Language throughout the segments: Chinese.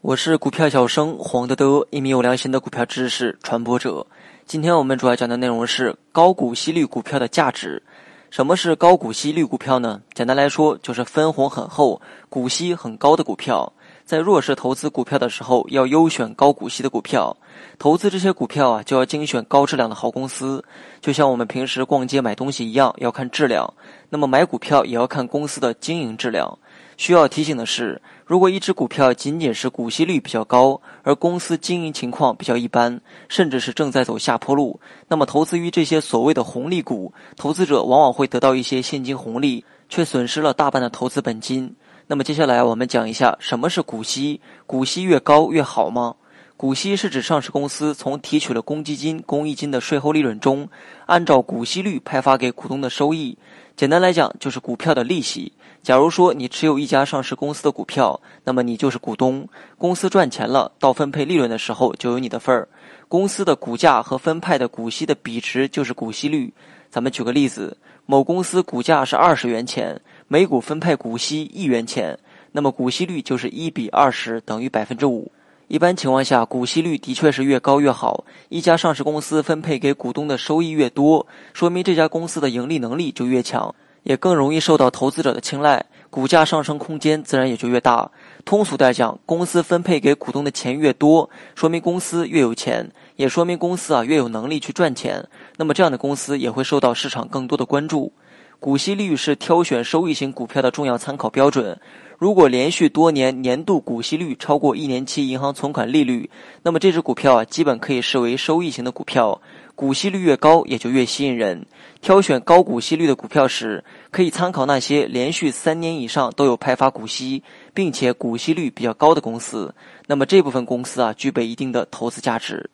我是股票小生黄德德，一名有良心的股票知识传播者。今天我们主要讲的内容是高股息率股票的价值。什么是高股息率股票呢？简单来说，就是分红很厚、股息很高的股票。在弱势投资股票的时候，要优选高股息的股票。投资这些股票啊，就要精选高质量的好公司。就像我们平时逛街买东西一样，要看质量。那么买股票也要看公司的经营质量。需要提醒的是，如果一只股票仅仅是股息率比较高，而公司经营情况比较一般，甚至是正在走下坡路，那么投资于这些所谓的红利股，投资者往往会得到一些现金红利，却损失了大半的投资本金。那么接下来我们讲一下什么是股息，股息越高越好吗？股息是指上市公司从提取了公积金、公益金的税后利润中，按照股息率派发给股东的收益。简单来讲，就是股票的利息。假如说你持有一家上市公司的股票，那么你就是股东，公司赚钱了，到分配利润的时候就有你的份儿。公司的股价和分派的股息的比值就是股息率。咱们举个例子，某公司股价是二十元钱。每股分配股息一元钱，那么股息率就是一比二十等于百分之五。一般情况下，股息率的确是越高越好。一家上市公司分配给股东的收益越多，说明这家公司的盈利能力就越强，也更容易受到投资者的青睐，股价上升空间自然也就越大。通俗来讲，公司分配给股东的钱越多，说明公司越有钱，也说明公司啊越有能力去赚钱。那么这样的公司也会受到市场更多的关注。股息率是挑选收益型股票的重要参考标准。如果连续多年年度股息率超过一年期银行存款利率，那么这只股票啊，基本可以视为收益型的股票。股息率越高，也就越吸引人。挑选高股息率的股票时，可以参考那些连续三年以上都有派发股息，并且股息率比较高的公司。那么这部分公司啊，具备一定的投资价值。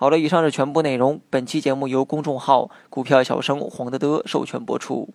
好了，以上是全部内容。本期节目由公众号“股票小生黄德德”授权播出。